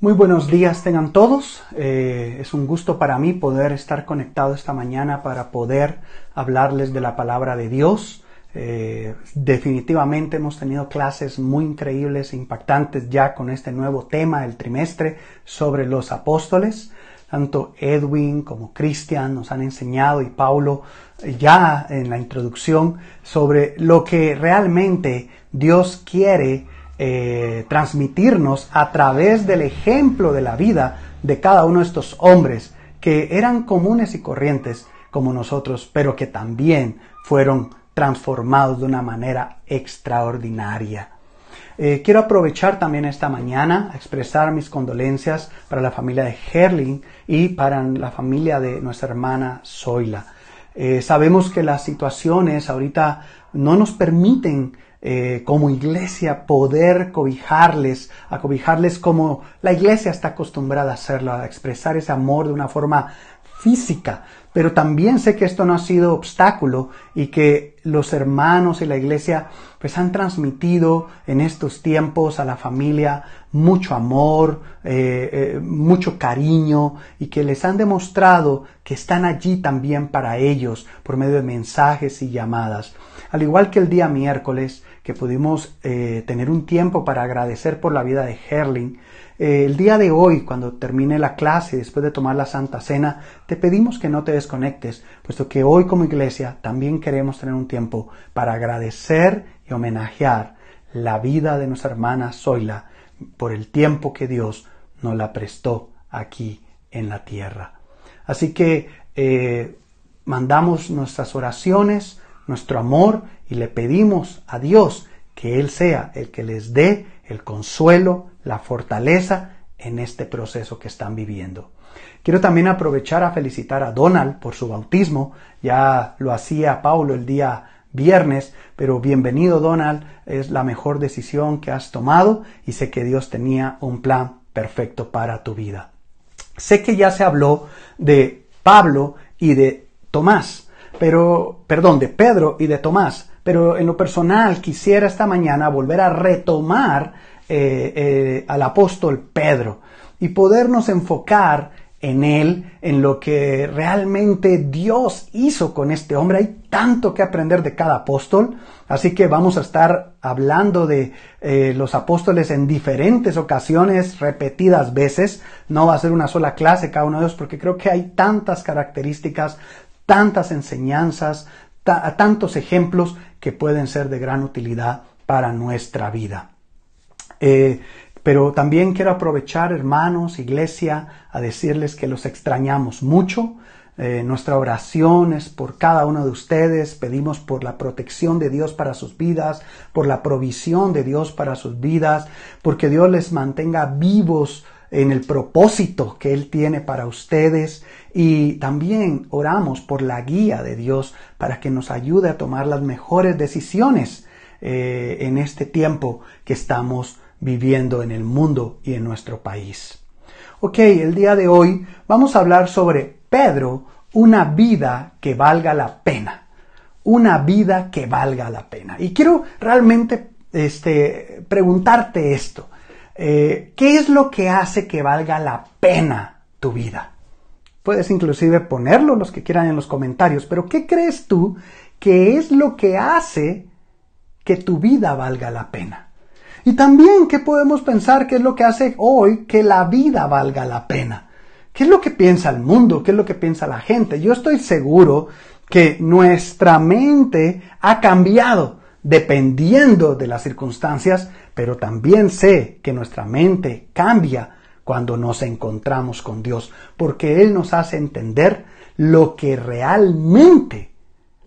Muy buenos días tengan todos. Eh, es un gusto para mí poder estar conectado esta mañana para poder hablarles de la palabra de Dios. Eh, definitivamente hemos tenido clases muy increíbles e impactantes ya con este nuevo tema del trimestre sobre los apóstoles. Tanto Edwin como Cristian nos han enseñado y Paulo eh, ya en la introducción sobre lo que realmente Dios quiere eh, transmitirnos a través del ejemplo de la vida de cada uno de estos hombres que eran comunes y corrientes como nosotros, pero que también fueron transformados de una manera extraordinaria. Eh, quiero aprovechar también esta mañana a expresar mis condolencias para la familia de Herling y para la familia de nuestra hermana Zoila. Eh, sabemos que las situaciones ahorita no nos permiten eh, como iglesia poder cobijarles, a cobijarles como la iglesia está acostumbrada a hacerlo, a expresar ese amor de una forma física. Pero también sé que esto no ha sido obstáculo y que los hermanos y la iglesia pues han transmitido en estos tiempos a la familia mucho amor, eh, eh, mucho cariño y que les han demostrado que están allí también para ellos por medio de mensajes y llamadas. Al igual que el día miércoles, que pudimos eh, tener un tiempo para agradecer por la vida de Herling, eh, el día de hoy, cuando termine la clase, después de tomar la Santa Cena, te pedimos que no te desconectes, puesto que hoy como iglesia también queremos tener un tiempo para agradecer y homenajear la vida de nuestra hermana Zoila por el tiempo que Dios nos la prestó aquí en la tierra. Así que eh, mandamos nuestras oraciones, nuestro amor y le pedimos a Dios que Él sea el que les dé el consuelo, la fortaleza en este proceso que están viviendo. Quiero también aprovechar a felicitar a Donald por su bautismo. Ya lo hacía Paulo el día viernes, pero bienvenido Donald, es la mejor decisión que has tomado y sé que Dios tenía un plan perfecto para tu vida. Sé que ya se habló de Pablo y de Tomás, pero, perdón, de Pedro y de Tomás, pero en lo personal quisiera esta mañana volver a retomar eh, eh, al apóstol Pedro y podernos enfocar en él, en lo que realmente Dios hizo con este hombre. Hay tanto que aprender de cada apóstol, así que vamos a estar hablando de eh, los apóstoles en diferentes ocasiones, repetidas veces. No va a ser una sola clase cada uno de ellos, porque creo que hay tantas características, tantas enseñanzas, tantos ejemplos que pueden ser de gran utilidad para nuestra vida. Eh, pero también quiero aprovechar, hermanos, iglesia, a decirles que los extrañamos mucho. Eh, nuestra oración es por cada uno de ustedes. Pedimos por la protección de Dios para sus vidas, por la provisión de Dios para sus vidas, porque Dios les mantenga vivos en el propósito que Él tiene para ustedes y también oramos por la guía de Dios para que nos ayude a tomar las mejores decisiones eh, en este tiempo que estamos viviendo en el mundo y en nuestro país. Ok, el día de hoy vamos a hablar sobre Pedro, una vida que valga la pena. Una vida que valga la pena. Y quiero realmente este, preguntarte esto. Eh, ¿Qué es lo que hace que valga la pena tu vida? Puedes inclusive ponerlo los que quieran en los comentarios, pero ¿qué crees tú que es lo que hace que tu vida valga la pena? Y también, ¿qué podemos pensar que es lo que hace hoy que la vida valga la pena? ¿Qué es lo que piensa el mundo? ¿Qué es lo que piensa la gente? Yo estoy seguro que nuestra mente ha cambiado dependiendo de las circunstancias, pero también sé que nuestra mente cambia cuando nos encontramos con Dios, porque Él nos hace entender lo que realmente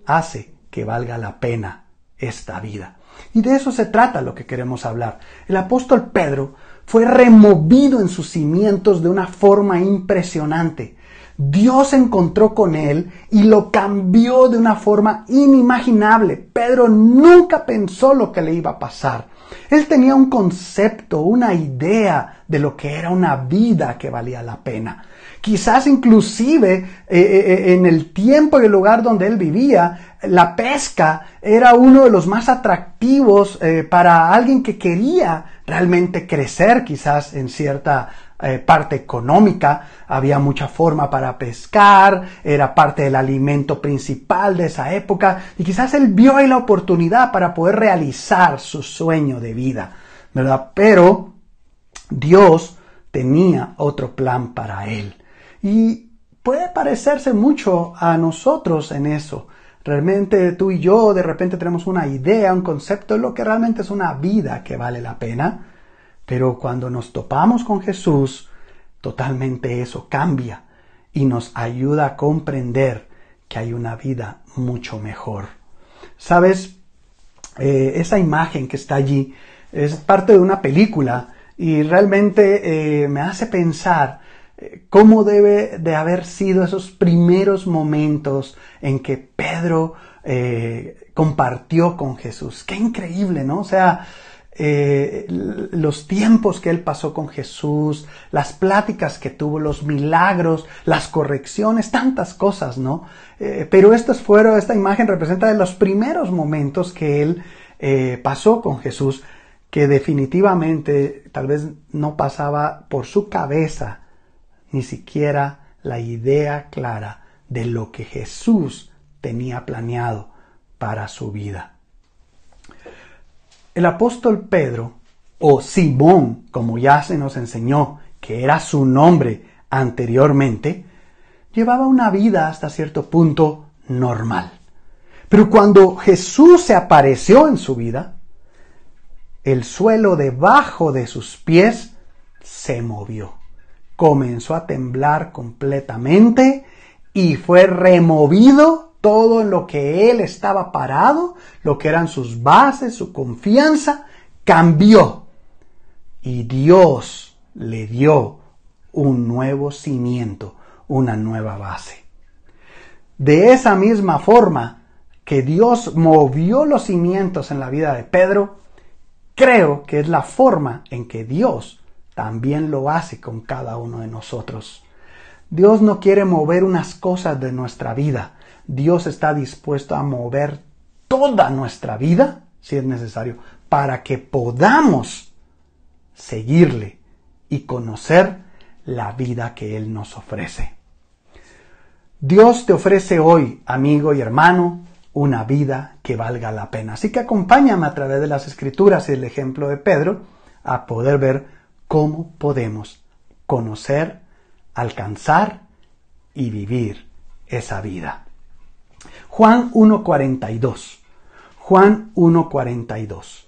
hace que valga la pena esta vida. Y de eso se trata lo que queremos hablar. El apóstol Pedro fue removido en sus cimientos de una forma impresionante. Dios encontró con él y lo cambió de una forma inimaginable. Pedro nunca pensó lo que le iba a pasar. Él tenía un concepto, una idea de lo que era una vida que valía la pena. Quizás inclusive eh, eh, eh, en el tiempo y el lugar donde él vivía, la pesca era uno de los más atractivos para alguien que quería realmente crecer quizás en cierta eh, parte económica, había mucha forma para pescar, era parte del alimento principal de esa época y quizás él vio ahí la oportunidad para poder realizar su sueño de vida, ¿verdad? Pero Dios tenía otro plan para él y puede parecerse mucho a nosotros en eso. Realmente tú y yo de repente tenemos una idea, un concepto de lo que realmente es una vida que vale la pena, pero cuando nos topamos con Jesús, totalmente eso cambia y nos ayuda a comprender que hay una vida mucho mejor. ¿Sabes? Eh, esa imagen que está allí es parte de una película y realmente eh, me hace pensar cómo debe de haber sido esos primeros momentos en que Pedro eh, compartió con Jesús. Qué increíble, ¿no? O sea, eh, los tiempos que él pasó con Jesús, las pláticas que tuvo, los milagros, las correcciones, tantas cosas, ¿no? Eh, pero estos fueron, esta imagen representa de los primeros momentos que él pasó con Jesús, que definitivamente tal vez no pasaba por su cabeza ni siquiera la idea clara de lo que Jesús tenía planeado para su vida. El apóstol Pedro, o Simón, como ya se nos enseñó que era su nombre anteriormente, llevaba una vida hasta cierto punto normal. Pero cuando Jesús se apareció en su vida, el suelo debajo de sus pies se movió comenzó a temblar completamente y fue removido todo en lo que él estaba parado, lo que eran sus bases, su confianza, cambió. Y Dios le dio un nuevo cimiento, una nueva base. De esa misma forma que Dios movió los cimientos en la vida de Pedro, creo que es la forma en que Dios también lo hace con cada uno de nosotros. Dios no quiere mover unas cosas de nuestra vida. Dios está dispuesto a mover toda nuestra vida, si es necesario, para que podamos seguirle y conocer la vida que Él nos ofrece. Dios te ofrece hoy, amigo y hermano, una vida que valga la pena. Así que acompáñame a través de las escrituras y el ejemplo de Pedro a poder ver cómo podemos conocer, alcanzar y vivir esa vida. Juan 1.42. Juan 1.42.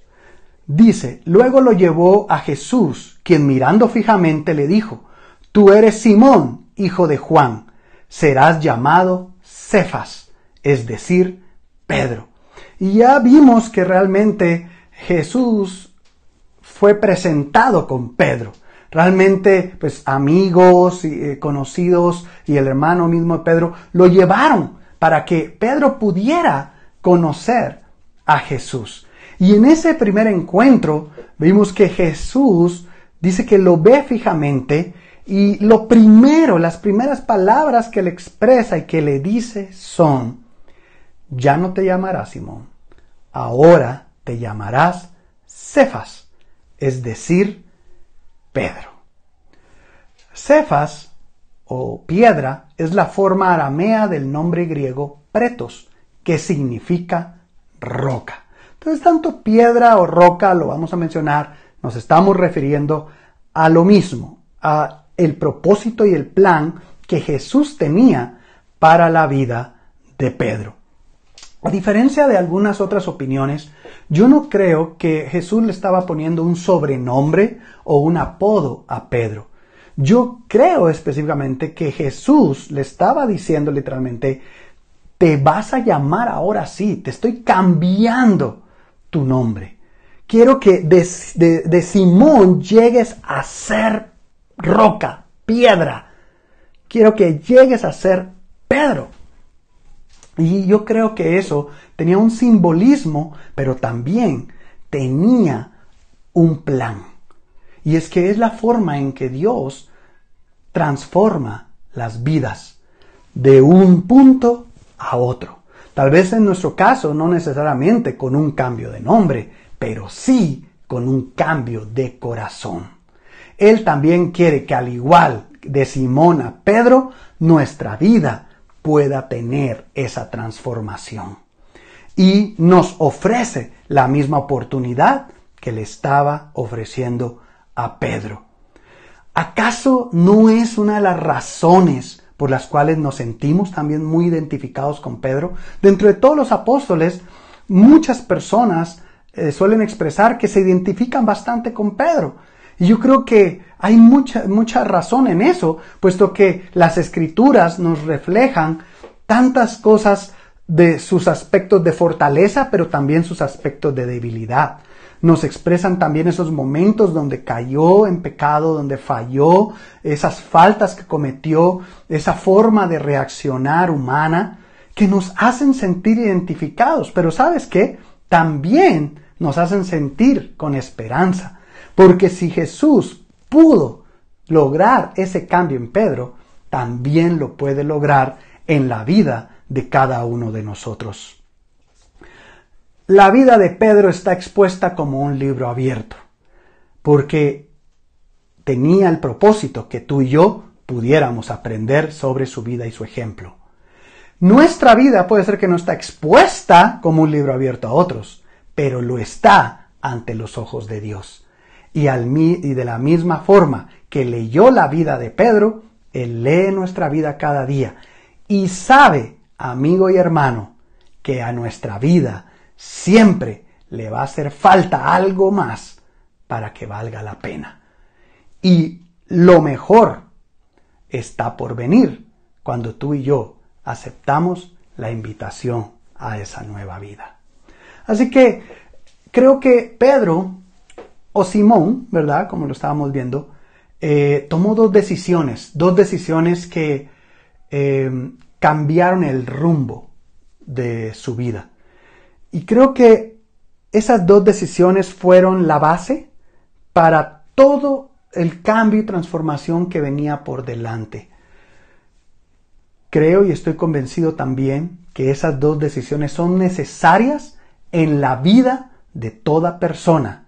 Dice, luego lo llevó a Jesús, quien mirando fijamente le dijo, Tú eres Simón, hijo de Juan, serás llamado Cefas, es decir, Pedro. Y ya vimos que realmente Jesús fue presentado con Pedro. Realmente, pues amigos y eh, conocidos y el hermano mismo de Pedro lo llevaron para que Pedro pudiera conocer a Jesús. Y en ese primer encuentro vimos que Jesús dice que lo ve fijamente y lo primero, las primeras palabras que le expresa y que le dice son, ya no te llamarás Simón, ahora te llamarás Cefas es decir, Pedro. Cefas o piedra es la forma aramea del nombre griego pretos, que significa roca. Entonces, tanto piedra o roca, lo vamos a mencionar, nos estamos refiriendo a lo mismo, a el propósito y el plan que Jesús tenía para la vida de Pedro. A diferencia de algunas otras opiniones, yo no creo que Jesús le estaba poniendo un sobrenombre o un apodo a Pedro. Yo creo específicamente que Jesús le estaba diciendo literalmente, te vas a llamar ahora sí, te estoy cambiando tu nombre. Quiero que de, de Simón llegues a ser roca, piedra. Quiero que llegues a ser Pedro. Y yo creo que eso tenía un simbolismo, pero también tenía un plan. Y es que es la forma en que Dios transforma las vidas de un punto a otro. Tal vez en nuestro caso no necesariamente con un cambio de nombre, pero sí con un cambio de corazón. Él también quiere que al igual de Simón a Pedro, nuestra vida pueda tener esa transformación. Y nos ofrece la misma oportunidad que le estaba ofreciendo a Pedro. ¿Acaso no es una de las razones por las cuales nos sentimos también muy identificados con Pedro? Dentro de todos los apóstoles, muchas personas eh, suelen expresar que se identifican bastante con Pedro. Y yo creo que hay mucha, mucha razón en eso, puesto que las escrituras nos reflejan tantas cosas de sus aspectos de fortaleza, pero también sus aspectos de debilidad. Nos expresan también esos momentos donde cayó en pecado, donde falló, esas faltas que cometió, esa forma de reaccionar humana, que nos hacen sentir identificados. Pero sabes qué? También nos hacen sentir con esperanza. Porque si Jesús pudo lograr ese cambio en Pedro, también lo puede lograr en la vida de cada uno de nosotros. La vida de Pedro está expuesta como un libro abierto, porque tenía el propósito que tú y yo pudiéramos aprender sobre su vida y su ejemplo. Nuestra vida puede ser que no está expuesta como un libro abierto a otros, pero lo está ante los ojos de Dios. Y, al, y de la misma forma que leyó la vida de Pedro, Él lee nuestra vida cada día y sabe, amigo y hermano, que a nuestra vida siempre le va a hacer falta algo más para que valga la pena. Y lo mejor está por venir cuando tú y yo aceptamos la invitación a esa nueva vida. Así que creo que Pedro o Simón, ¿verdad? Como lo estábamos viendo, eh, tomó dos decisiones, dos decisiones que eh, cambiaron el rumbo de su vida. Y creo que esas dos decisiones fueron la base para todo el cambio y transformación que venía por delante. Creo y estoy convencido también que esas dos decisiones son necesarias en la vida de toda persona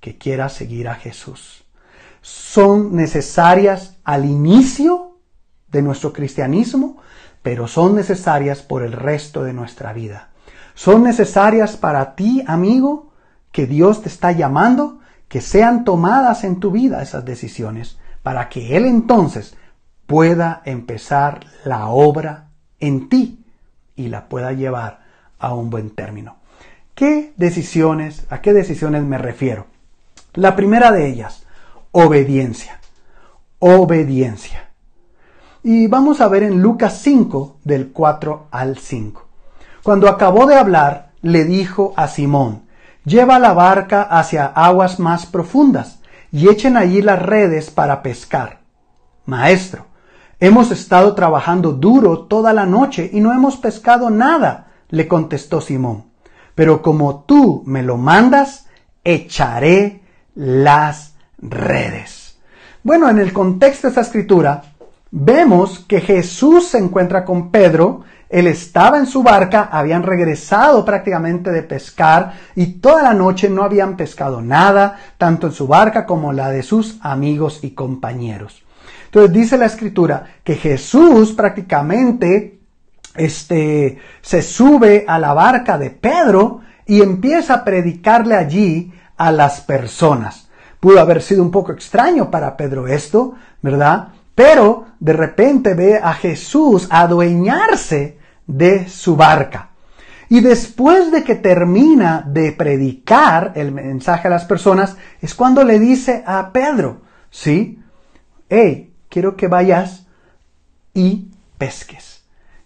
que quiera seguir a Jesús. Son necesarias al inicio de nuestro cristianismo, pero son necesarias por el resto de nuestra vida. Son necesarias para ti, amigo, que Dios te está llamando, que sean tomadas en tu vida esas decisiones, para que Él entonces pueda empezar la obra en ti y la pueda llevar a un buen término. ¿Qué decisiones, a qué decisiones me refiero? La primera de ellas, obediencia. Obediencia. Y vamos a ver en Lucas 5, del 4 al 5. Cuando acabó de hablar, le dijo a Simón, lleva la barca hacia aguas más profundas y echen allí las redes para pescar. Maestro, hemos estado trabajando duro toda la noche y no hemos pescado nada, le contestó Simón. Pero como tú me lo mandas, echaré las redes. Bueno, en el contexto de esta escritura, vemos que Jesús se encuentra con Pedro él estaba en su barca, habían regresado prácticamente de pescar y toda la noche no habían pescado nada, tanto en su barca como la de sus amigos y compañeros. Entonces dice la escritura que Jesús prácticamente este, se sube a la barca de Pedro y empieza a predicarle allí a las personas. Pudo haber sido un poco extraño para Pedro esto, ¿verdad? Pero de repente ve a Jesús adueñarse de su barca. Y después de que termina de predicar el mensaje a las personas, es cuando le dice a Pedro, ¿sí? Hey, quiero que vayas y pesques.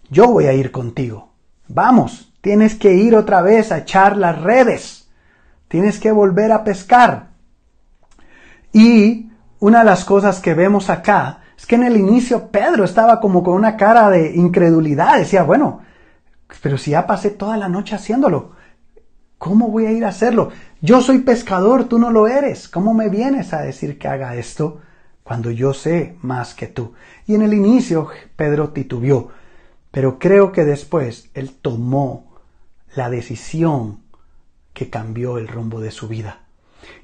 Yo voy a ir contigo. Vamos, tienes que ir otra vez a echar las redes. Tienes que volver a pescar. Y una de las cosas que vemos acá es que en el inicio Pedro estaba como con una cara de incredulidad. Decía, bueno, pero si ya pasé toda la noche haciéndolo, ¿cómo voy a ir a hacerlo? Yo soy pescador, tú no lo eres. ¿Cómo me vienes a decir que haga esto cuando yo sé más que tú? Y en el inicio Pedro titubeó, pero creo que después él tomó la decisión que cambió el rumbo de su vida.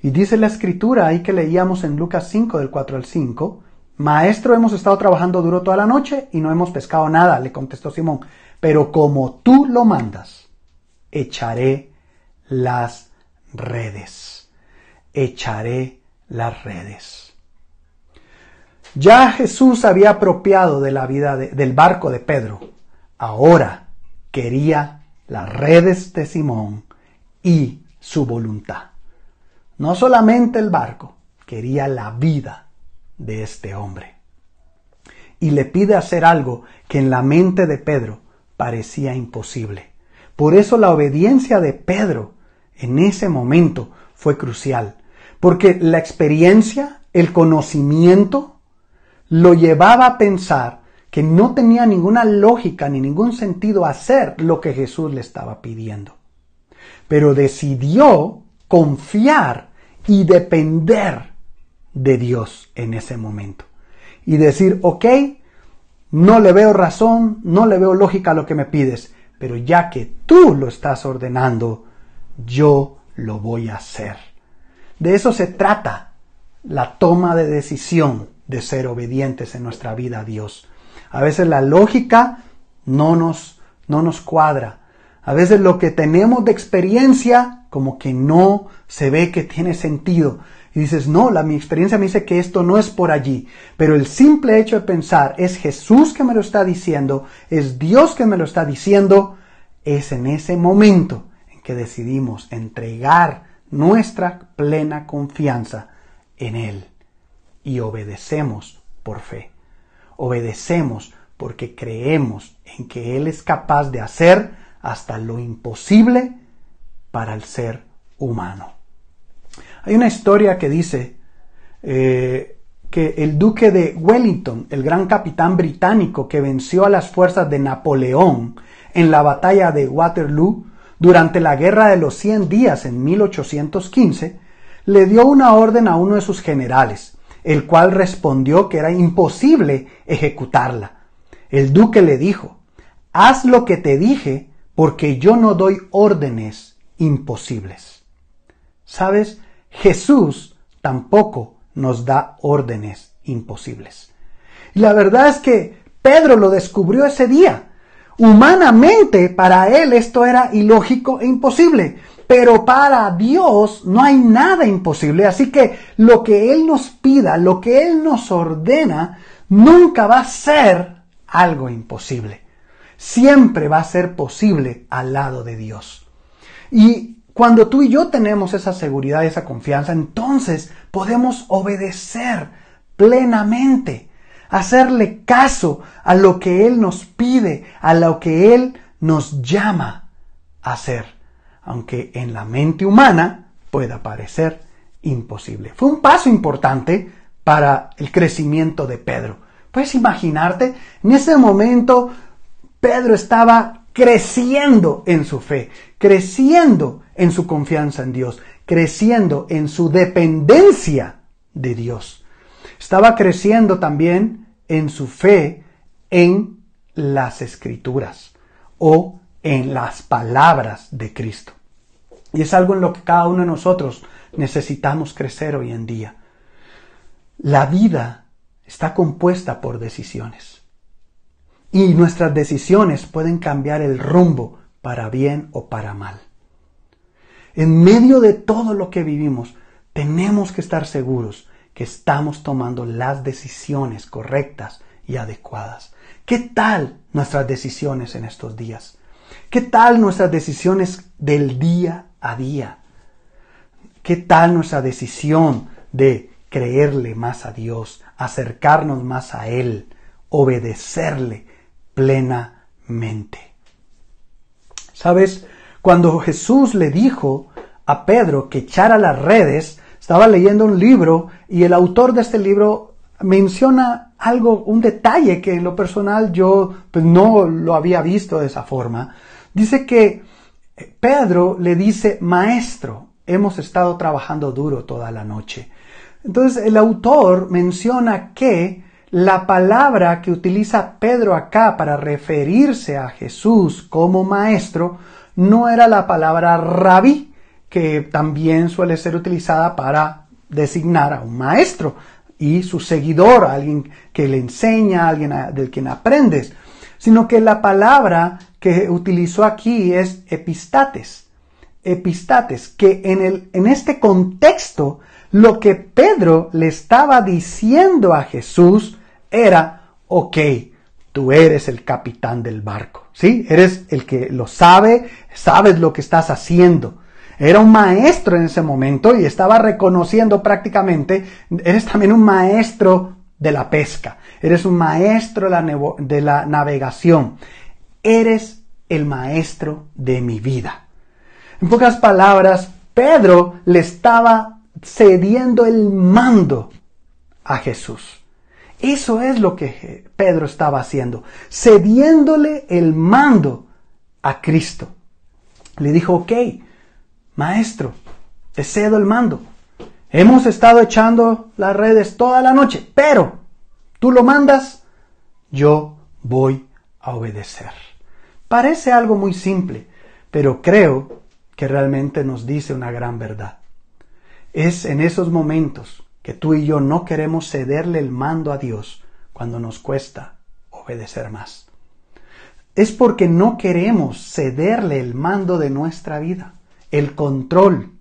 Y dice la escritura ahí que leíamos en Lucas 5 del 4 al 5, Maestro, hemos estado trabajando duro toda la noche y no hemos pescado nada, le contestó Simón, pero como tú lo mandas, echaré las redes. Echaré las redes. Ya Jesús había apropiado de la vida del barco de Pedro. Ahora quería las redes de Simón y su voluntad. No solamente el barco, quería la vida de este hombre. Y le pide hacer algo que en la mente de Pedro parecía imposible. Por eso la obediencia de Pedro en ese momento fue crucial, porque la experiencia, el conocimiento, lo llevaba a pensar que no tenía ninguna lógica ni ningún sentido hacer lo que Jesús le estaba pidiendo. Pero decidió confiar y depender de Dios en ese momento. Y decir, ok, no le veo razón, no le veo lógica a lo que me pides, pero ya que tú lo estás ordenando, yo lo voy a hacer. De eso se trata la toma de decisión de ser obedientes en nuestra vida a Dios. A veces la lógica no nos, no nos cuadra. A veces lo que tenemos de experiencia como que no se ve que tiene sentido. Y dices, no, la, mi experiencia me dice que esto no es por allí. Pero el simple hecho de pensar, es Jesús que me lo está diciendo, es Dios que me lo está diciendo, es en ese momento en que decidimos entregar nuestra plena confianza en Él y obedecemos por fe. Obedecemos porque creemos en que Él es capaz de hacer hasta lo imposible para el ser humano. Hay una historia que dice eh, que el duque de Wellington, el gran capitán británico que venció a las fuerzas de Napoleón en la batalla de Waterloo durante la Guerra de los 100 días en 1815, le dio una orden a uno de sus generales, el cual respondió que era imposible ejecutarla. El duque le dijo, haz lo que te dije porque yo no doy órdenes imposibles. ¿Sabes? Jesús tampoco nos da órdenes imposibles. Y la verdad es que Pedro lo descubrió ese día. Humanamente para él esto era ilógico e imposible, pero para Dios no hay nada imposible. Así que lo que Él nos pida, lo que Él nos ordena, nunca va a ser algo imposible. Siempre va a ser posible al lado de Dios. Y cuando tú y yo tenemos esa seguridad y esa confianza, entonces podemos obedecer plenamente, hacerle caso a lo que Él nos pide, a lo que Él nos llama a hacer, aunque en la mente humana pueda parecer imposible. Fue un paso importante para el crecimiento de Pedro. Puedes imaginarte, en ese momento Pedro estaba creciendo en su fe, creciendo en su confianza en Dios, creciendo en su dependencia de Dios. Estaba creciendo también en su fe en las escrituras o en las palabras de Cristo. Y es algo en lo que cada uno de nosotros necesitamos crecer hoy en día. La vida está compuesta por decisiones. Y nuestras decisiones pueden cambiar el rumbo para bien o para mal. En medio de todo lo que vivimos, tenemos que estar seguros que estamos tomando las decisiones correctas y adecuadas. ¿Qué tal nuestras decisiones en estos días? ¿Qué tal nuestras decisiones del día a día? ¿Qué tal nuestra decisión de creerle más a Dios, acercarnos más a Él, obedecerle plenamente? ¿Sabes? Cuando Jesús le dijo a Pedro que echara las redes, estaba leyendo un libro y el autor de este libro menciona algo, un detalle que en lo personal yo pues, no lo había visto de esa forma. Dice que Pedro le dice, maestro, hemos estado trabajando duro toda la noche. Entonces el autor menciona que la palabra que utiliza Pedro acá para referirse a Jesús como maestro no era la palabra rabí, que también suele ser utilizada para designar a un maestro y su seguidor, alguien que le enseña, alguien del quien aprendes, sino que la palabra que utilizó aquí es epistates. Epistates, que en, el, en este contexto lo que Pedro le estaba diciendo a Jesús era, ok, tú eres el capitán del barco, ¿sí? Eres el que lo sabe, sabes lo que estás haciendo. Era un maestro en ese momento y estaba reconociendo prácticamente, eres también un maestro de la pesca, eres un maestro de la, navegación, eres el maestro de mi vida. En pocas palabras, Pedro le estaba cediendo el mando a Jesús. Eso es lo que Pedro estaba haciendo, cediéndole el mando a Cristo. Le dijo, ok, Maestro, te cedo el mando. Hemos estado echando las redes toda la noche, pero tú lo mandas, yo voy a obedecer. Parece algo muy simple, pero creo que realmente nos dice una gran verdad. Es en esos momentos que tú y yo no queremos cederle el mando a Dios cuando nos cuesta obedecer más. Es porque no queremos cederle el mando de nuestra vida el control,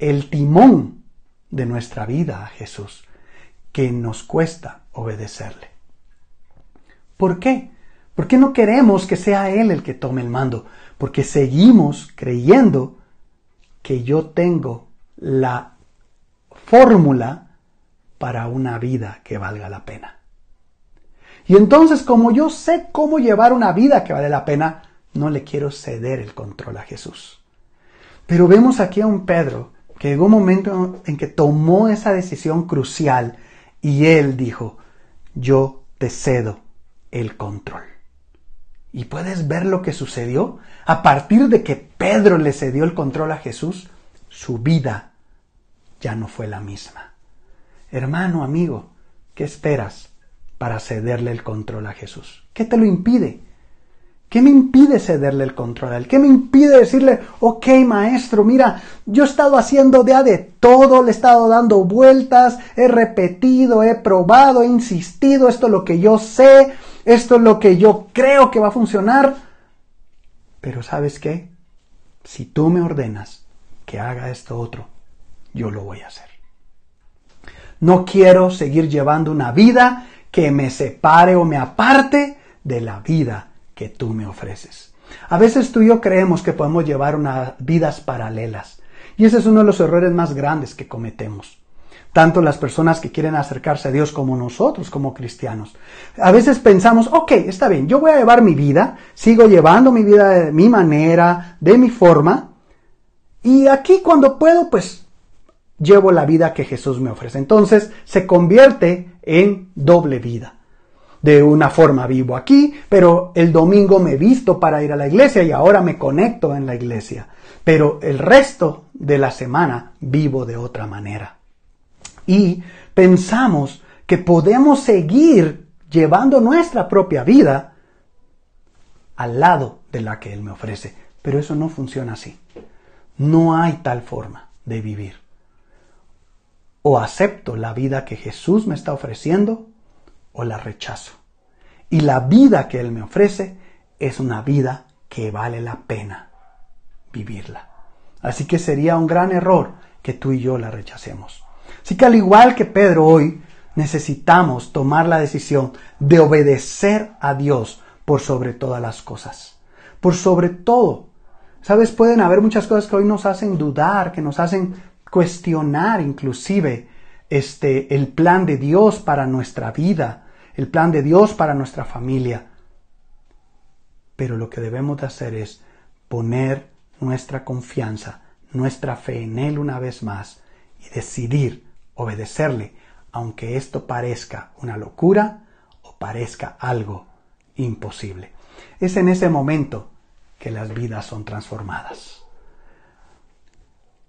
el timón de nuestra vida a Jesús, que nos cuesta obedecerle. ¿Por qué? ¿Por qué no queremos que sea Él el que tome el mando? Porque seguimos creyendo que yo tengo la fórmula para una vida que valga la pena. Y entonces, como yo sé cómo llevar una vida que vale la pena, no le quiero ceder el control a Jesús. Pero vemos aquí a un Pedro que llegó un momento en que tomó esa decisión crucial y él dijo, yo te cedo el control. ¿Y puedes ver lo que sucedió? A partir de que Pedro le cedió el control a Jesús, su vida ya no fue la misma. Hermano, amigo, ¿qué esperas para cederle el control a Jesús? ¿Qué te lo impide? ¿Qué me impide cederle el control a él? ¿Qué me impide decirle, ok maestro, mira, yo he estado haciendo de de todo, le he estado dando vueltas, he repetido, he probado, he insistido, esto es lo que yo sé, esto es lo que yo creo que va a funcionar. Pero ¿sabes qué? Si tú me ordenas que haga esto otro, yo lo voy a hacer. No quiero seguir llevando una vida que me separe o me aparte de la vida que tú me ofreces. A veces tú y yo creemos que podemos llevar unas vidas paralelas. Y ese es uno de los errores más grandes que cometemos. Tanto las personas que quieren acercarse a Dios como nosotros como cristianos. A veces pensamos, ok, está bien, yo voy a llevar mi vida, sigo llevando mi vida de mi manera, de mi forma, y aquí cuando puedo, pues llevo la vida que Jesús me ofrece. Entonces se convierte en doble vida de una forma vivo aquí, pero el domingo me visto para ir a la iglesia y ahora me conecto en la iglesia. Pero el resto de la semana vivo de otra manera. Y pensamos que podemos seguir llevando nuestra propia vida al lado de la que Él me ofrece. Pero eso no funciona así. No hay tal forma de vivir. O acepto la vida que Jesús me está ofreciendo o la rechazo. Y la vida que Él me ofrece es una vida que vale la pena vivirla. Así que sería un gran error que tú y yo la rechacemos. Así que al igual que Pedro hoy, necesitamos tomar la decisión de obedecer a Dios por sobre todas las cosas. Por sobre todo. Sabes, pueden haber muchas cosas que hoy nos hacen dudar, que nos hacen cuestionar inclusive este el plan de Dios para nuestra vida, el plan de Dios para nuestra familia. Pero lo que debemos de hacer es poner nuestra confianza, nuestra fe en Él una vez más y decidir obedecerle, aunque esto parezca una locura o parezca algo imposible. Es en ese momento que las vidas son transformadas.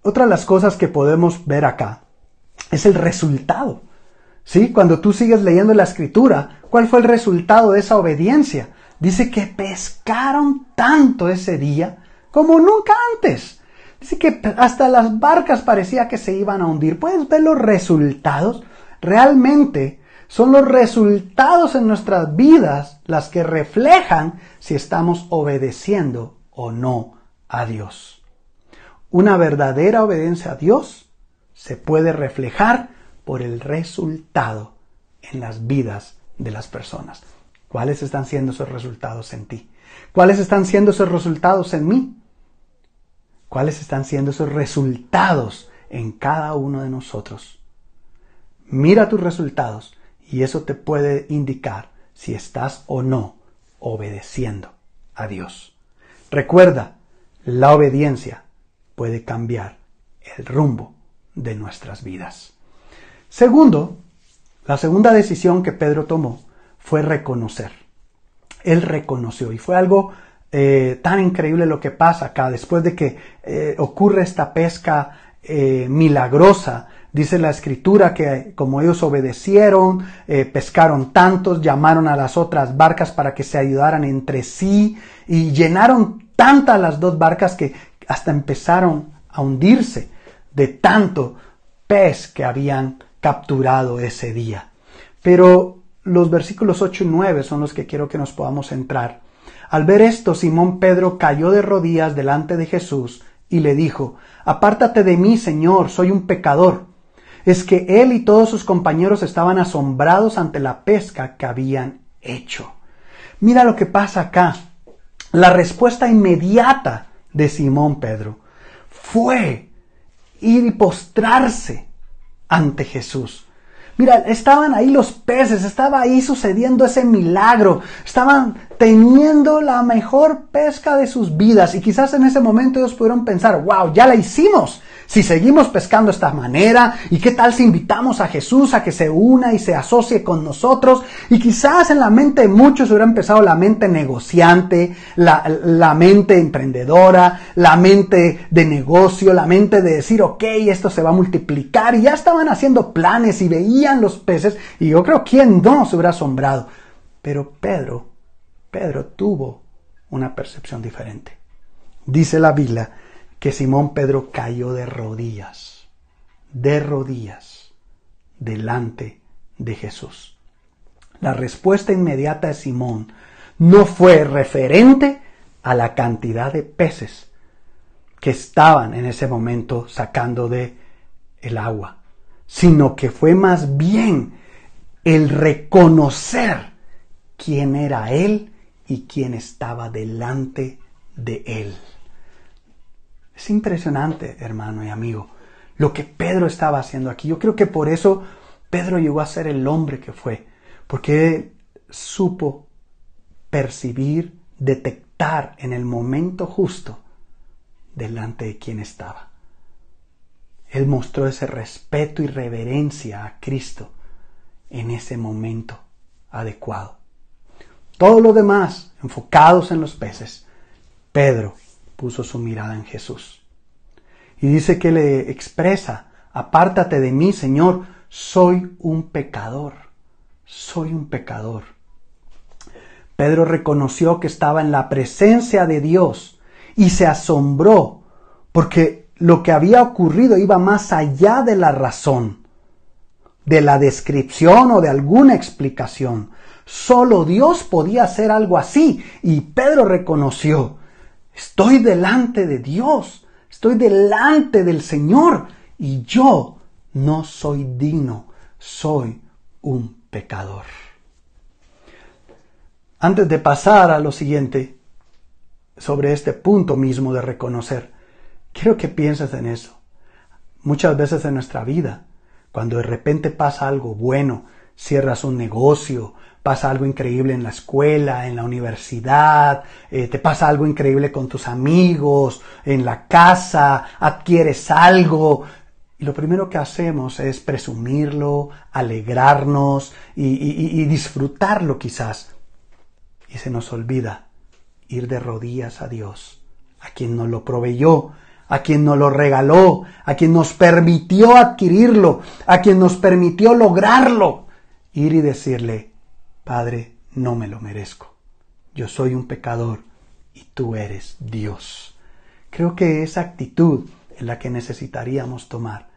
Otra de las cosas que podemos ver acá es el resultado ¿Sí? Cuando tú sigues leyendo la escritura, ¿cuál fue el resultado de esa obediencia? Dice que pescaron tanto ese día como nunca antes. Dice que hasta las barcas parecía que se iban a hundir. ¿Puedes ver los resultados? Realmente son los resultados en nuestras vidas las que reflejan si estamos obedeciendo o no a Dios. Una verdadera obediencia a Dios se puede reflejar por el resultado en las vidas de las personas. ¿Cuáles están siendo esos resultados en ti? ¿Cuáles están siendo esos resultados en mí? ¿Cuáles están siendo esos resultados en cada uno de nosotros? Mira tus resultados y eso te puede indicar si estás o no obedeciendo a Dios. Recuerda, la obediencia puede cambiar el rumbo de nuestras vidas. Segundo, la segunda decisión que Pedro tomó fue reconocer. Él reconoció y fue algo eh, tan increíble lo que pasa acá después de que eh, ocurre esta pesca eh, milagrosa Dice la escritura que como ellos obedecieron, pescaron tantos, llamaron a las otras barcas para que se ayudaran entre sí y llenaron tantas las dos barcas que hasta empezaron a hundirse de tanto pez que habían capturado ese día. Pero los versículos 8 y 9 son los que quiero que nos podamos entrar. Al ver esto, Simón Pedro cayó de rodillas delante de Jesús y le dijo, Apártate de mí, Señor, soy un pecador es que él y todos sus compañeros estaban asombrados ante la pesca que habían hecho. Mira lo que pasa acá. La respuesta inmediata de Simón Pedro fue ir y postrarse ante Jesús. Mira, estaban ahí los peces, estaba ahí sucediendo ese milagro, estaban teniendo la mejor pesca de sus vidas y quizás en ese momento ellos pudieron pensar, wow, ya la hicimos, si seguimos pescando esta manera, ¿y qué tal si invitamos a Jesús a que se una y se asocie con nosotros? Y quizás en la mente de muchos hubiera empezado la mente negociante, la, la mente emprendedora, la mente de negocio, la mente de decir, ok, esto se va a multiplicar, y ya estaban haciendo planes y veían los peces, y yo creo, ¿quién no se hubiera asombrado? Pero Pedro, Pedro tuvo una percepción diferente. Dice la Biblia que Simón Pedro cayó de rodillas, de rodillas, delante de Jesús. La respuesta inmediata de Simón no fue referente a la cantidad de peces que estaban en ese momento sacando de el agua, sino que fue más bien el reconocer quién era él y quién estaba delante de él. Es impresionante, hermano y amigo, lo que Pedro estaba haciendo aquí. Yo creo que por eso Pedro llegó a ser el hombre que fue, porque supo percibir, detectar en el momento justo delante de quien estaba. Él mostró ese respeto y reverencia a Cristo en ese momento adecuado. Todo lo demás, enfocados en los peces, Pedro puso su mirada en Jesús. Y dice que le expresa, apártate de mí, Señor, soy un pecador, soy un pecador. Pedro reconoció que estaba en la presencia de Dios y se asombró porque lo que había ocurrido iba más allá de la razón, de la descripción o de alguna explicación. Solo Dios podía hacer algo así y Pedro reconoció Estoy delante de Dios, estoy delante del Señor y yo no soy digno, soy un pecador. Antes de pasar a lo siguiente, sobre este punto mismo de reconocer, quiero que pienses en eso. Muchas veces en nuestra vida, cuando de repente pasa algo bueno, cierras un negocio, pasa algo increíble en la escuela, en la universidad, eh, te pasa algo increíble con tus amigos, en la casa, adquieres algo. Y lo primero que hacemos es presumirlo, alegrarnos y, y disfrutarlo quizás. Y se nos olvida ir de rodillas a Dios, a quien nos lo proveyó, a quien nos lo regaló, a quien nos permitió adquirirlo, a quien nos permitió lograrlo. Ir y decirle, Padre, no me lo merezco. Yo soy un pecador y tú eres Dios. Creo que esa actitud es la que necesitaríamos tomar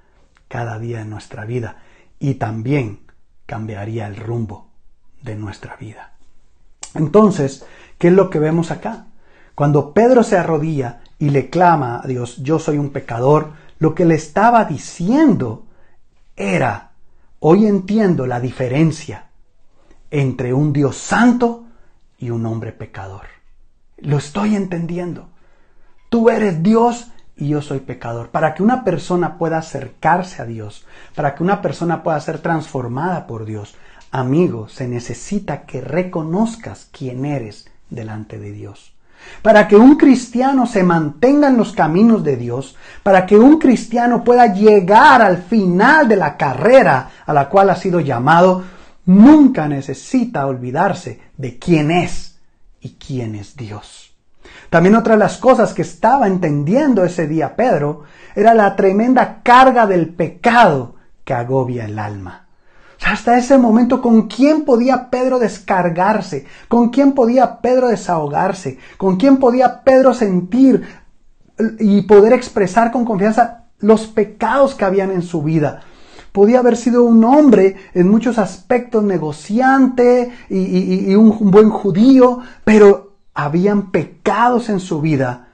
cada día en nuestra vida y también cambiaría el rumbo de nuestra vida. Entonces, ¿qué es lo que vemos acá? Cuando Pedro se arrodilla y le clama a Dios, yo soy un pecador, lo que le estaba diciendo era, hoy entiendo la diferencia entre un Dios santo y un hombre pecador. Lo estoy entendiendo. Tú eres Dios y yo soy pecador. Para que una persona pueda acercarse a Dios, para que una persona pueda ser transformada por Dios, amigo, se necesita que reconozcas quién eres delante de Dios. Para que un cristiano se mantenga en los caminos de Dios, para que un cristiano pueda llegar al final de la carrera a la cual ha sido llamado, nunca necesita olvidarse de quién es y quién es Dios. También otra de las cosas que estaba entendiendo ese día Pedro era la tremenda carga del pecado que agobia el alma. hasta ese momento, ¿con quién podía Pedro descargarse? ¿Con quién podía Pedro desahogarse? ¿Con quién podía Pedro sentir y poder expresar con confianza los pecados que habían en su vida? Podía haber sido un hombre en muchos aspectos negociante y, un buen judío, pero habían pecados en su vida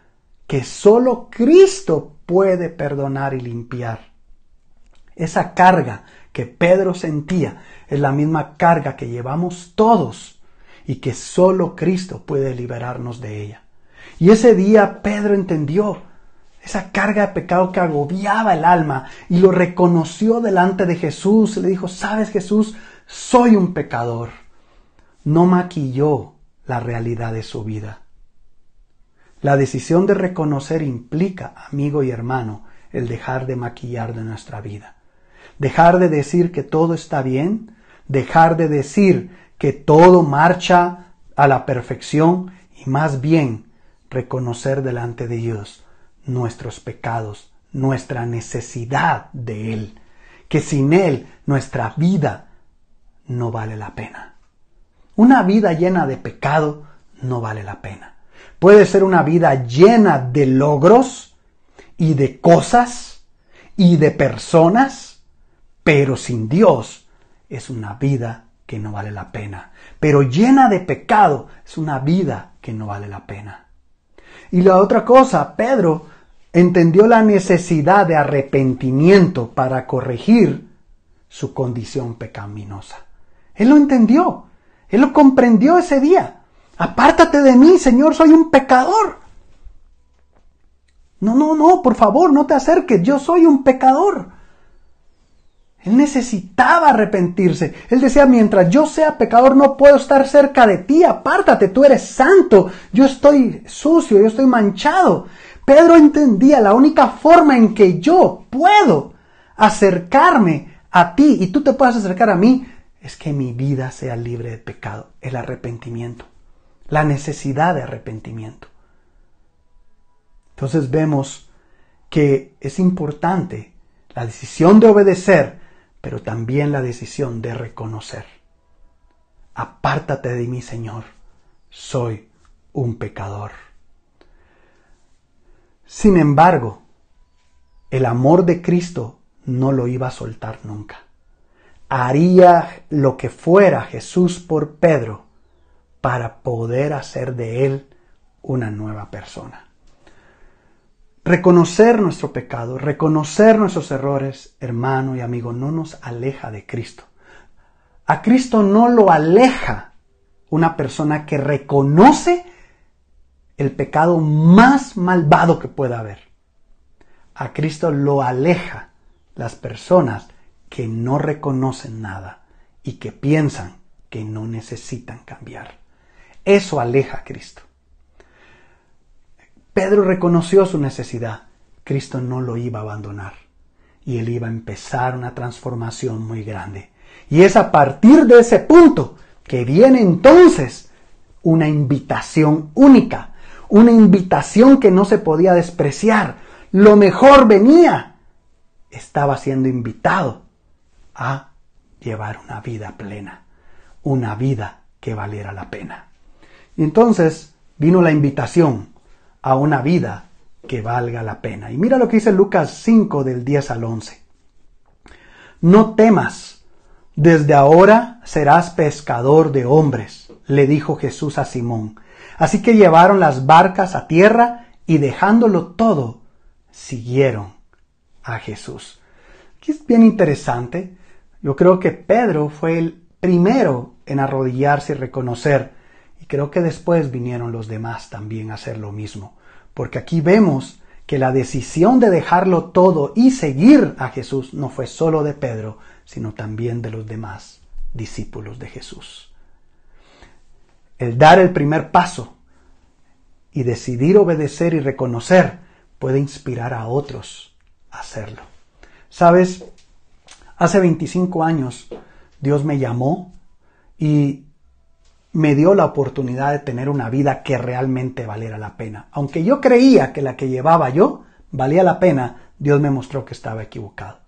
que solo Cristo puede perdonar y limpiar. Esa carga que Pedro sentía es la misma carga que llevamos todos y que solo Cristo puede liberarnos de ella. Y ese día Pedro entendió esa carga de pecado que agobiaba el alma y lo reconoció delante de Jesús. Le dijo, sabes Jesús, soy un pecador. No maquilló la realidad de su vida. La decisión de reconocer implica, amigo y hermano, el dejar de maquillar de nuestra vida. Dejar de decir que todo está bien, dejar de decir que todo marcha a la perfección y más bien reconocer delante de Dios nuestros pecados, nuestra necesidad de Él, que sin Él nuestra vida no vale la pena. Una vida llena de pecado no vale la pena. Puede ser una vida llena de logros y de cosas y de personas, pero sin Dios es una vida que no vale la pena. Pero llena de pecado es una vida que no vale la pena. Y la otra cosa, Pedro entendió la necesidad de arrepentimiento para corregir su condición pecaminosa. Él lo entendió, él lo comprendió ese día. Apártate de mí, Señor, soy un pecador. No, no, no, por favor, no te acerques, yo soy un pecador. Él necesitaba arrepentirse. Él decía, mientras yo sea pecador no puedo estar cerca de ti, apártate, tú eres santo, yo estoy sucio, yo estoy manchado. Pedro entendía la única forma en que yo puedo acercarme a ti y tú te puedas acercar a mí es que mi vida sea libre de pecado, el arrepentimiento, la necesidad de arrepentimiento. Entonces vemos que es importante la decisión de obedecer, pero también la decisión de reconocer. Apártate de mí, Señor, soy un pecador. Sin embargo, el amor de Cristo no lo iba a soltar nunca. Haría lo que fuera Jesús por Pedro para poder hacer de él una nueva persona. Reconocer nuestro pecado, reconocer nuestros errores, hermano y amigo, no nos aleja de Cristo. A Cristo no lo aleja una persona que reconoce el pecado más malvado que pueda haber. A Cristo lo aleja las personas que no reconocen nada y que piensan que no necesitan cambiar. Eso aleja a Cristo. Pedro reconoció su necesidad. Cristo no lo iba a abandonar y él iba a empezar una transformación muy grande. Y es a partir de ese punto que viene entonces una invitación única una invitación que no se podía despreciar. Lo mejor venía. Estaba siendo invitado a llevar una vida plena, una vida que valiera la pena. Y entonces vino la invitación a una vida que valga la pena. Y mira lo que dice Lucas 5 del 10 al 11. No temas, desde ahora serás pescador de hombres, le dijo Jesús a Simón. Así que llevaron las barcas a tierra y dejándolo todo, siguieron a Jesús. Aquí es bien interesante. Yo creo que Pedro fue el primero en arrodillarse y reconocer, y creo que después vinieron los demás también a hacer lo mismo, porque aquí vemos que la decisión de dejarlo todo y seguir a Jesús no fue solo de Pedro, sino también de los demás discípulos de Jesús. El dar el primer paso y decidir obedecer y reconocer puede inspirar a otros a hacerlo. Sabes, hace 25 años Dios me llamó y me dio la oportunidad de tener una vida que realmente valiera la pena. Aunque yo creía que la que llevaba yo valía la pena, Dios me mostró que estaba equivocado.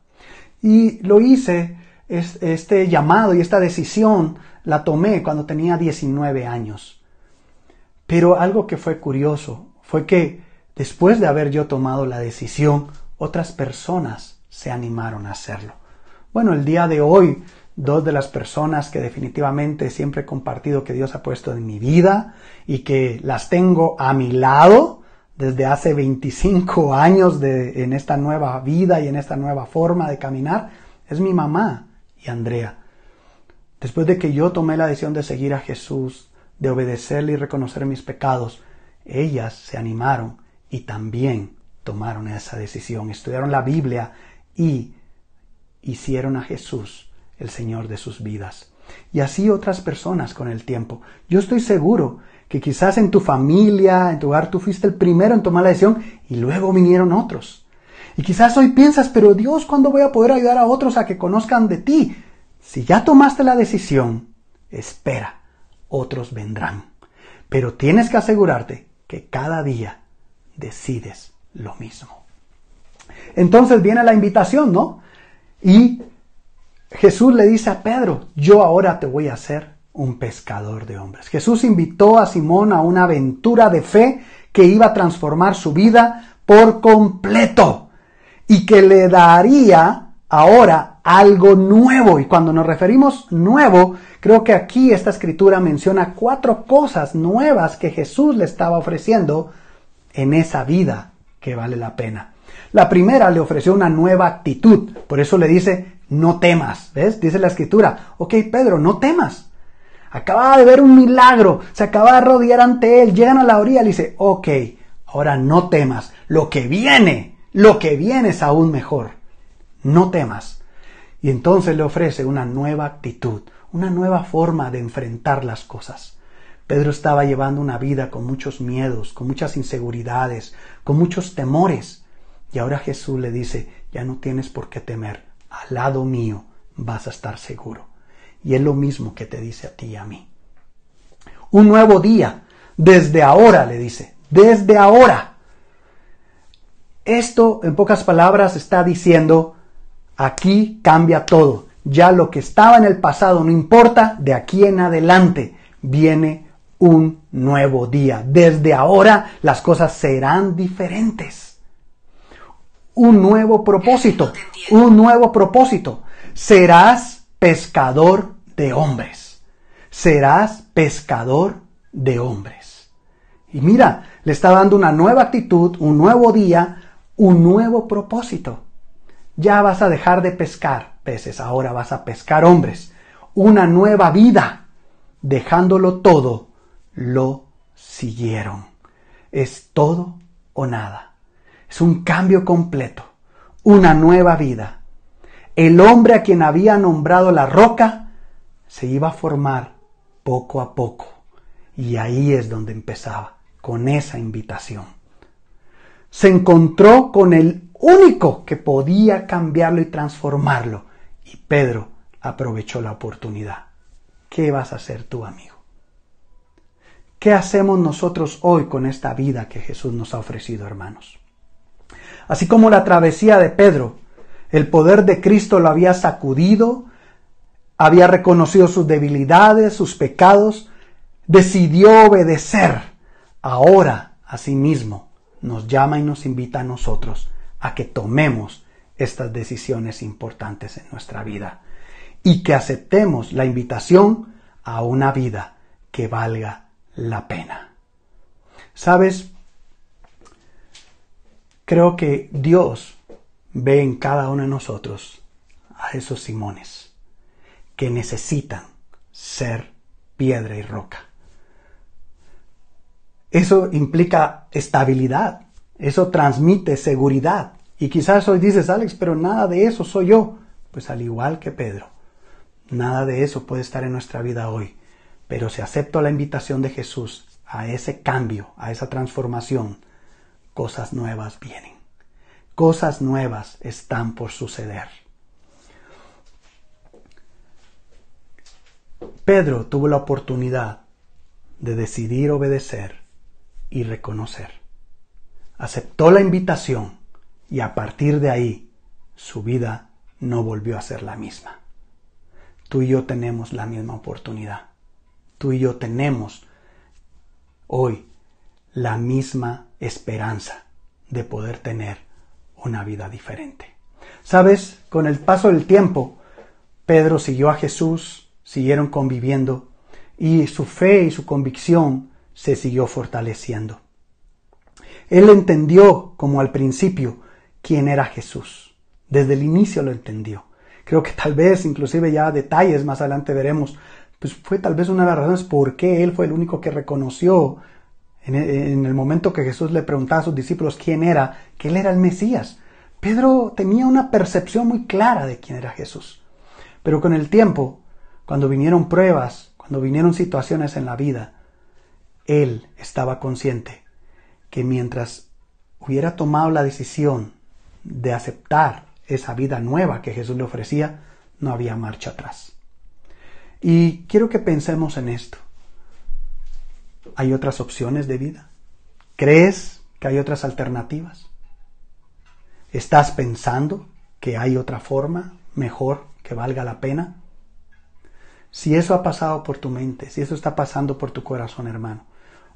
Y lo hice, este llamado y esta decisión la tomé cuando tenía 19 años. Pero algo que fue curioso fue que después de haber yo tomado la decisión, otras personas se animaron a hacerlo. Bueno, el día de hoy dos de las personas que definitivamente siempre he compartido que Dios ha puesto en mi vida y que las tengo a mi lado desde hace 25 años de, en esta nueva vida y en esta nueva forma de caminar, es mi mamá y Andrea. Después de que yo tomé la decisión de seguir a Jesús, de obedecerle y reconocer mis pecados, ellas se animaron y también tomaron esa decisión, estudiaron la Biblia y hicieron a Jesús el Señor de sus vidas. Y así otras personas con el tiempo. Yo estoy seguro que quizás en tu familia, en tu hogar, tú fuiste el primero en tomar la decisión y luego vinieron otros. Y quizás hoy piensas, pero Dios, ¿cuándo voy a poder ayudar a otros a que conozcan de ti? Si ya tomaste la decisión, espera, otros vendrán. Pero tienes que asegurarte que cada día decides lo mismo. Entonces viene la invitación, ¿no? Y Jesús le dice a Pedro, yo ahora te voy a hacer un pescador de hombres. Jesús invitó a Simón a una aventura de fe que iba a transformar su vida por completo y que le daría ahora algo nuevo. Y cuando nos referimos nuevo, creo que aquí esta escritura menciona cuatro cosas nuevas que Jesús le estaba ofreciendo en esa vida que vale la pena. La primera le ofreció una nueva actitud, por eso le dice, no temas. ¿Ves? Dice la escritura, ok Pedro, no temas. Acaba de ver un milagro, se acaba de rodear ante él, llegan a la orilla y le dice, ok, ahora no temas, lo que viene, lo que viene es aún mejor. No temas. Y entonces le ofrece una nueva actitud, una nueva forma de enfrentar las cosas. Pedro estaba llevando una vida con muchos miedos, con muchas inseguridades, con muchos temores. Y ahora Jesús le dice, ya no tienes por qué temer al lado mío vas a estar seguro. Y es lo mismo que te dice a ti y a mí. Un nuevo día, desde ahora, le dice, desde ahora. Esto, en pocas palabras, está diciendo, aquí cambia todo. Ya lo que estaba en el pasado no importa, de aquí en adelante viene un nuevo día. Desde ahora las cosas serán diferentes un nuevo propósito, un nuevo propósito. Serás pescador de hombres. Serás pescador de hombres. Y mira, le está dando una nueva actitud, un nuevo día, un nuevo propósito. Ya vas a dejar de pescar peces, ahora vas a pescar hombres. Una nueva vida. Dejándolo todo, lo siguieron. Es todo o nada. Es un cambio completo, una nueva vida. El hombre a quien había nombrado la roca se iba a formar poco a poco. Y ahí es donde empezaba, con esa invitación. Se encontró con el único que podía cambiarlo y transformarlo. Y Pedro aprovechó la oportunidad. ¿Qué vas a hacer tú, amigo? ¿Qué hacemos nosotros hoy con esta vida que Jesús nos ha ofrecido, hermanos? Así como la travesía de Pedro, el poder de Cristo lo había sacudido, había reconocido sus debilidades, sus pecados, decidió obedecer. Ahora, asimismo, nos llama y nos invita a nosotros a que tomemos estas decisiones importantes en nuestra vida y que aceptemos la invitación a una vida que valga la pena. ¿Sabes? Creo que Dios ve en cada uno de nosotros a esos Simones que necesitan ser piedra y roca. Eso implica estabilidad, eso transmite seguridad. Y quizás hoy dices, Alex, pero nada de eso soy yo. Pues al igual que Pedro, nada de eso puede estar en nuestra vida hoy. Pero si acepto la invitación de Jesús a ese cambio, a esa transformación, cosas nuevas vienen. Cosas nuevas están por suceder. Pedro tuvo la oportunidad de decidir obedecer y reconocer. Aceptó la invitación y a partir de ahí su vida no volvió a ser la misma. Tú y yo tenemos la misma oportunidad. Tú y yo tenemos hoy la misma esperanza de poder tener una vida diferente. Sabes, con el paso del tiempo, Pedro siguió a Jesús, siguieron conviviendo y su fe y su convicción se siguió fortaleciendo. Él entendió, como al principio, quién era Jesús. Desde el inicio lo entendió. Creo que tal vez, inclusive ya detalles más adelante veremos, pues fue tal vez una de las razones por qué él fue el único que reconoció en el momento que Jesús le preguntaba a sus discípulos quién era, que él era el Mesías. Pedro tenía una percepción muy clara de quién era Jesús. Pero con el tiempo, cuando vinieron pruebas, cuando vinieron situaciones en la vida, él estaba consciente que mientras hubiera tomado la decisión de aceptar esa vida nueva que Jesús le ofrecía, no había marcha atrás. Y quiero que pensemos en esto. ¿Hay otras opciones de vida? ¿Crees que hay otras alternativas? ¿Estás pensando que hay otra forma mejor que valga la pena? Si eso ha pasado por tu mente, si eso está pasando por tu corazón, hermano,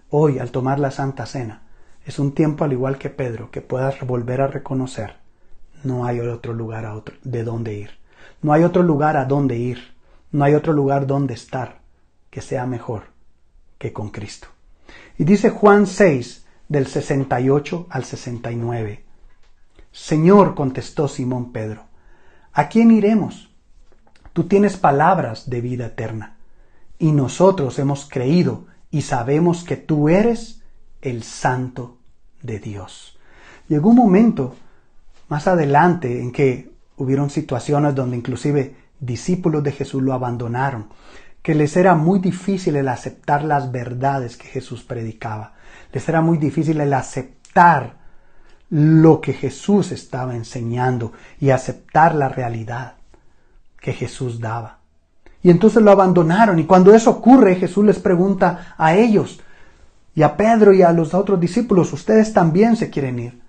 hoy al tomar la Santa Cena, es un tiempo al igual que Pedro que puedas volver a reconocer, no hay otro lugar a otro, de dónde ir, no hay otro lugar a dónde ir, no hay otro lugar donde estar que sea mejor que con Cristo. Y dice Juan 6 del 68 al 69. Señor, contestó Simón Pedro, ¿a quién iremos? Tú tienes palabras de vida eterna, y nosotros hemos creído y sabemos que tú eres el santo de Dios. Llegó un momento más adelante en que hubieron situaciones donde inclusive discípulos de Jesús lo abandonaron, que les era muy difícil el aceptar las verdades que Jesús predicaba, les era muy difícil el aceptar lo que Jesús estaba enseñando y aceptar la realidad que Jesús daba. Y entonces lo abandonaron. Y cuando eso ocurre, Jesús les pregunta a ellos y a Pedro y a los otros discípulos, ¿ustedes también se quieren ir?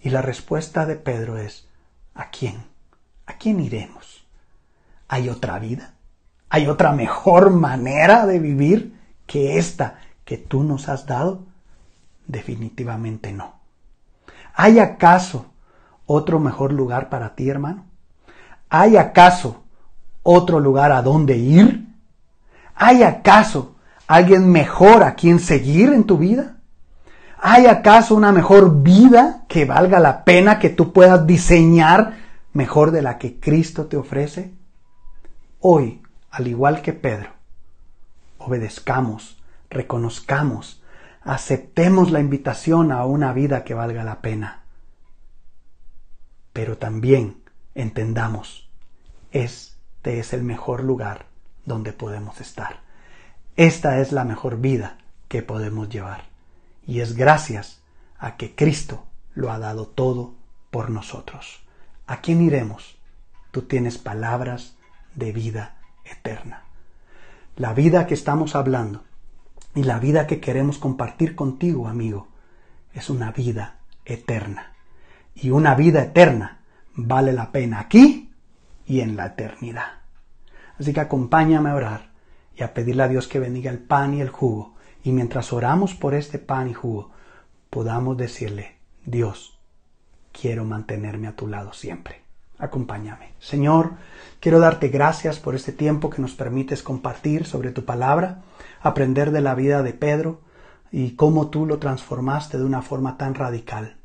Y la respuesta de Pedro es, ¿a quién? ¿A quién iremos? ¿Hay otra vida? ¿Hay otra mejor manera de vivir que esta que tú nos has dado? Definitivamente no. ¿Hay acaso otro mejor lugar para ti, hermano? ¿Hay acaso otro lugar a donde ir? ¿Hay acaso alguien mejor a quien seguir en tu vida? ¿Hay acaso una mejor vida que valga la pena que tú puedas diseñar mejor de la que Cristo te ofrece? Hoy, al igual que Pedro, obedezcamos, reconozcamos aceptemos la invitación a una vida que valga la pena. Pero también entendamos, este es el mejor lugar donde podemos estar. Esta es la mejor vida que podemos llevar. Y es gracias a que Cristo lo ha dado todo por nosotros. ¿A quién iremos? Tú tienes palabras de vida eterna. La vida que estamos hablando y la vida que queremos compartir contigo, amigo, es una vida eterna. Y una vida eterna vale la pena aquí y en la eternidad. Así que acompáñame a orar y a pedirle a Dios que bendiga el pan y el jugo. Y mientras oramos por este pan y jugo, podamos decirle, Dios, quiero mantenerme a tu lado siempre. Acompáñame. Señor, quiero darte gracias por este tiempo que nos permites compartir sobre tu palabra, aprender de la vida de Pedro y cómo tú lo transformaste de una forma tan radical.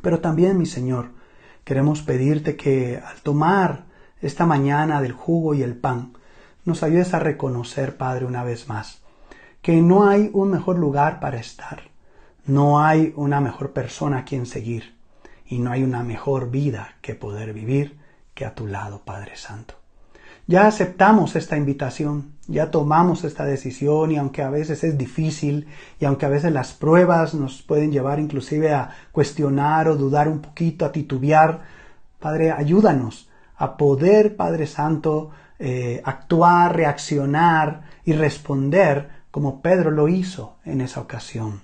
Pero también, mi Señor, queremos pedirte que al tomar esta mañana del jugo y el pan, nos ayudes a reconocer, Padre, una vez más, que no hay un mejor lugar para estar, no hay una mejor persona a quien seguir, y no hay una mejor vida que poder vivir que a tu lado, Padre Santo. Ya aceptamos esta invitación, ya tomamos esta decisión y aunque a veces es difícil y aunque a veces las pruebas nos pueden llevar inclusive a cuestionar o dudar un poquito, a titubear, Padre, ayúdanos a poder, Padre Santo, eh, actuar, reaccionar y responder como Pedro lo hizo en esa ocasión.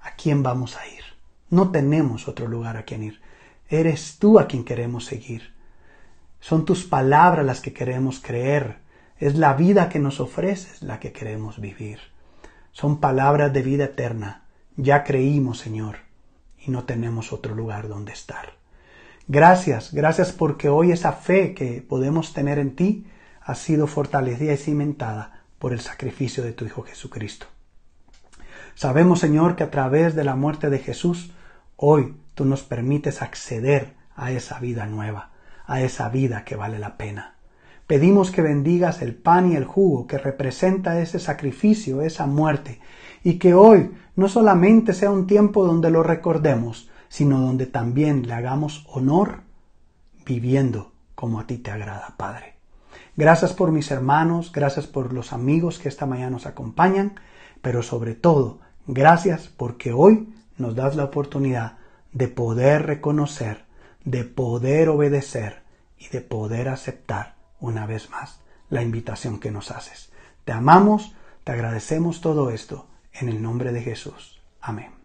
¿A quién vamos a ir? No tenemos otro lugar a quien ir. Eres tú a quien queremos seguir. Son tus palabras las que queremos creer. Es la vida que nos ofreces la que queremos vivir. Son palabras de vida eterna. Ya creímos, Señor, y no tenemos otro lugar donde estar. Gracias, gracias porque hoy esa fe que podemos tener en ti ha sido fortalecida y cimentada por el sacrificio de tu Hijo Jesucristo. Sabemos, Señor, que a través de la muerte de Jesús, hoy tú nos permites acceder a esa vida nueva, a esa vida que vale la pena. Pedimos que bendigas el pan y el jugo que representa ese sacrificio, esa muerte, y que hoy no solamente sea un tiempo donde lo recordemos, sino donde también le hagamos honor viviendo como a ti te agrada, Padre. Gracias por mis hermanos, gracias por los amigos que esta mañana nos acompañan, pero sobre todo, gracias porque hoy nos das la oportunidad de poder reconocer, de poder obedecer y de poder aceptar una vez más la invitación que nos haces. Te amamos, te agradecemos todo esto en el nombre de Jesús. Amén.